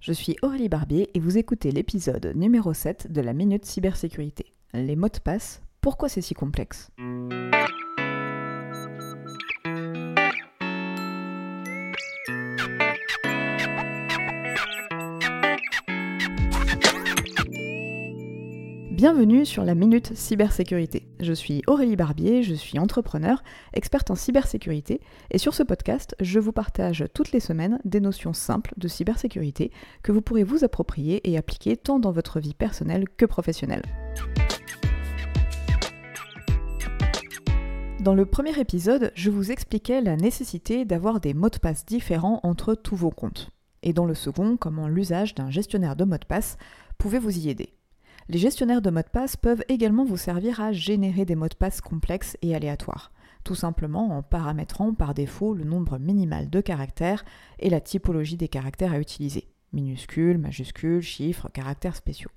Je suis Aurélie Barbier et vous écoutez l'épisode numéro 7 de la Minute Cybersécurité. Les mots de passe, pourquoi c'est si complexe? Bienvenue sur la Minute Cybersécurité. Je suis Aurélie Barbier, je suis entrepreneur, experte en cybersécurité, et sur ce podcast, je vous partage toutes les semaines des notions simples de cybersécurité que vous pourrez vous approprier et appliquer tant dans votre vie personnelle que professionnelle. Dans le premier épisode, je vous expliquais la nécessité d'avoir des mots de passe différents entre tous vos comptes. Et dans le second, comment l'usage d'un gestionnaire de mots de passe pouvait vous y aider. Les gestionnaires de mots de passe peuvent également vous servir à générer des mots de passe complexes et aléatoires, tout simplement en paramétrant par défaut le nombre minimal de caractères et la typologie des caractères à utiliser, minuscules, majuscules, chiffres, caractères spéciaux.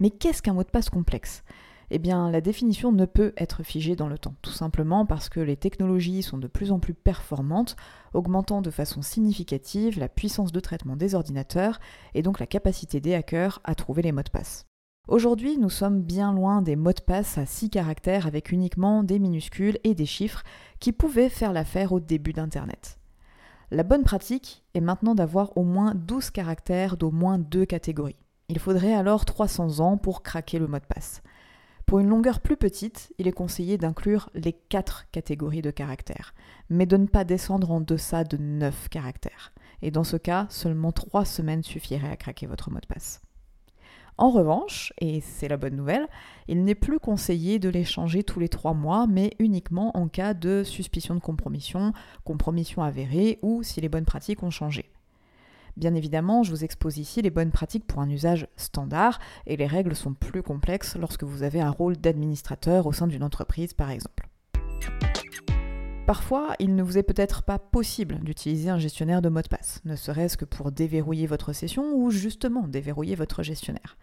Mais qu'est-ce qu'un mot de passe complexe? Eh bien la définition ne peut être figée dans le temps, tout simplement parce que les technologies sont de plus en plus performantes, augmentant de façon significative la puissance de traitement des ordinateurs et donc la capacité des hackers à trouver les mots de passe. Aujourd'hui, nous sommes bien loin des mots de passe à 6 caractères avec uniquement des minuscules et des chiffres qui pouvaient faire l'affaire au début d'Internet. La bonne pratique est maintenant d'avoir au moins 12 caractères d'au moins deux catégories. Il faudrait alors 300 ans pour craquer le mot de passe. Pour une longueur plus petite, il est conseillé d'inclure les 4 catégories de caractères, mais de ne pas descendre en deçà de 9 caractères. Et dans ce cas, seulement 3 semaines suffiraient à craquer votre mot de passe. En revanche, et c'est la bonne nouvelle, il n'est plus conseillé de les changer tous les 3 mois, mais uniquement en cas de suspicion de compromission, compromission avérée ou si les bonnes pratiques ont changé. Bien évidemment, je vous expose ici les bonnes pratiques pour un usage standard et les règles sont plus complexes lorsque vous avez un rôle d'administrateur au sein d'une entreprise par exemple. Parfois, il ne vous est peut-être pas possible d'utiliser un gestionnaire de mot de passe, ne serait-ce que pour déverrouiller votre session ou justement déverrouiller votre gestionnaire.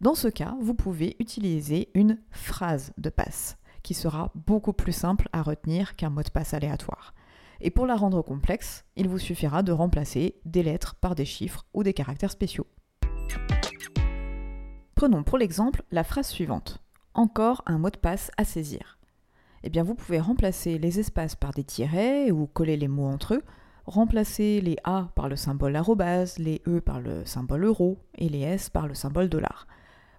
Dans ce cas, vous pouvez utiliser une phrase de passe, qui sera beaucoup plus simple à retenir qu'un mot de passe aléatoire. Et pour la rendre complexe, il vous suffira de remplacer des lettres par des chiffres ou des caractères spéciaux. Prenons pour l'exemple la phrase suivante. Encore un mot de passe à saisir. Eh bien, vous pouvez remplacer les espaces par des tirets ou coller les mots entre eux, remplacer les A par le symbole arrobase, les E par le symbole euro et les S par le symbole dollar.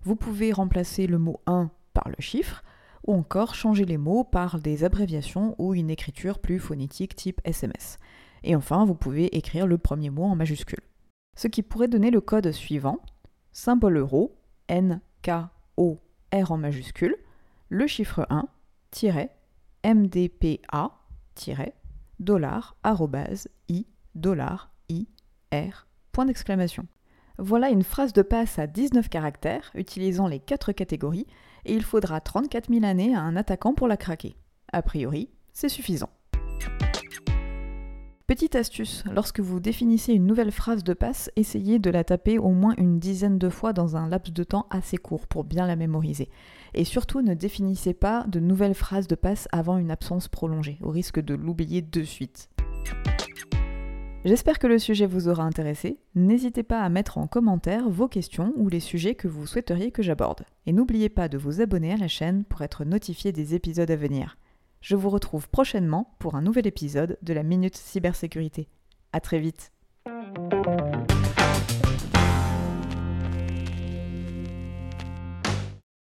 Vous pouvez remplacer le mot 1 par le chiffre, ou encore changer les mots par des abréviations ou une écriture plus phonétique type SMS. Et enfin, vous pouvez écrire le premier mot en majuscule. Ce qui pourrait donner le code suivant symbole euro, N, K, O, R en majuscule, le chiffre 1, MDPA, dollar, arrobase, I, dollar, I, R, point d'exclamation. Voilà une phrase de passe à 19 caractères utilisant les quatre catégories et il faudra 34 000 années à un attaquant pour la craquer. A priori, c'est suffisant. Petite astuce, lorsque vous définissez une nouvelle phrase de passe, essayez de la taper au moins une dizaine de fois dans un laps de temps assez court pour bien la mémoriser. Et surtout, ne définissez pas de nouvelles phrases de passe avant une absence prolongée, au risque de l'oublier de suite. J'espère que le sujet vous aura intéressé. N'hésitez pas à mettre en commentaire vos questions ou les sujets que vous souhaiteriez que j'aborde. Et n'oubliez pas de vous abonner à la chaîne pour être notifié des épisodes à venir. Je vous retrouve prochainement pour un nouvel épisode de la Minute Cybersécurité. A très vite